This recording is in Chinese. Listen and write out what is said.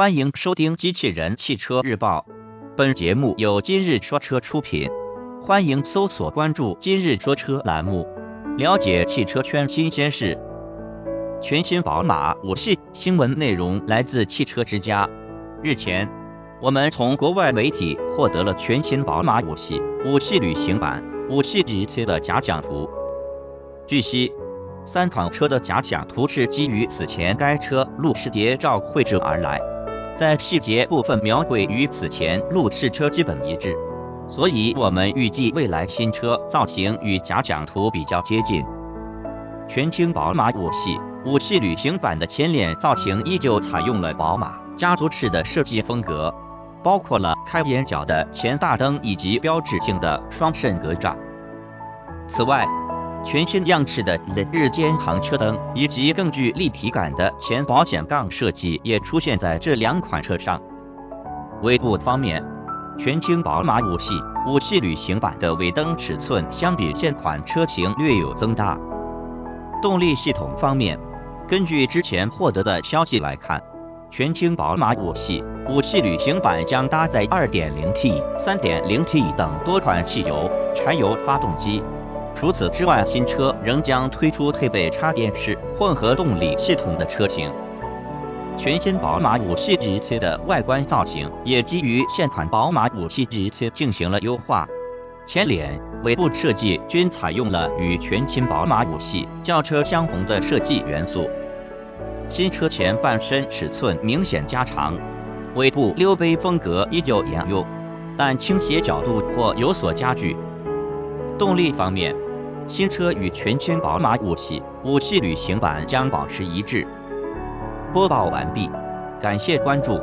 欢迎收听《机器人汽车日报》，本节目由今日说车出品。欢迎搜索关注“今日说车”栏目，了解汽车圈新鲜事。全新宝马五系新闻内容来自汽车之家。日前，我们从国外媒体获得了全新宝马五系五系旅行版五系 GT 的假想图。据悉，三款车的假想图是基于此前该车路试谍照绘制而来，在细节部分描绘与此前路试车基本一致，所以我们预计未来新车造型与假想图比较接近。全新宝马五系五系旅行版的前脸造型依旧采用了宝马家族式的设计风格，包括了开眼角的前大灯以及标志性的双肾格栅。此外，全新样式的日间行车灯以及更具立体感的前保险杠设计也出现在这两款车上。尾部方面，全新宝马五系五系旅行版的尾灯尺寸相比现款车型略有增大。动力系统方面，根据之前获得的消息来看，全新宝马五系五系旅行版将搭载 2.0T、3.0T 等多款汽油、柴油发动机。除此之外，新车仍将推出配备插电式混合动力系统的车型。全新宝马五系 GT 的外观造型也基于现款宝马五系 GT 进行了优化，前脸、尾部设计均采用了与全新宝马五系轿车相同的设计元素。新车前半身尺寸明显加长，尾部溜背风格依旧沿用，但倾斜角度或有所加剧。动力方面，新车与全新宝马五系五系旅行版将保持一致。播报完毕，感谢关注。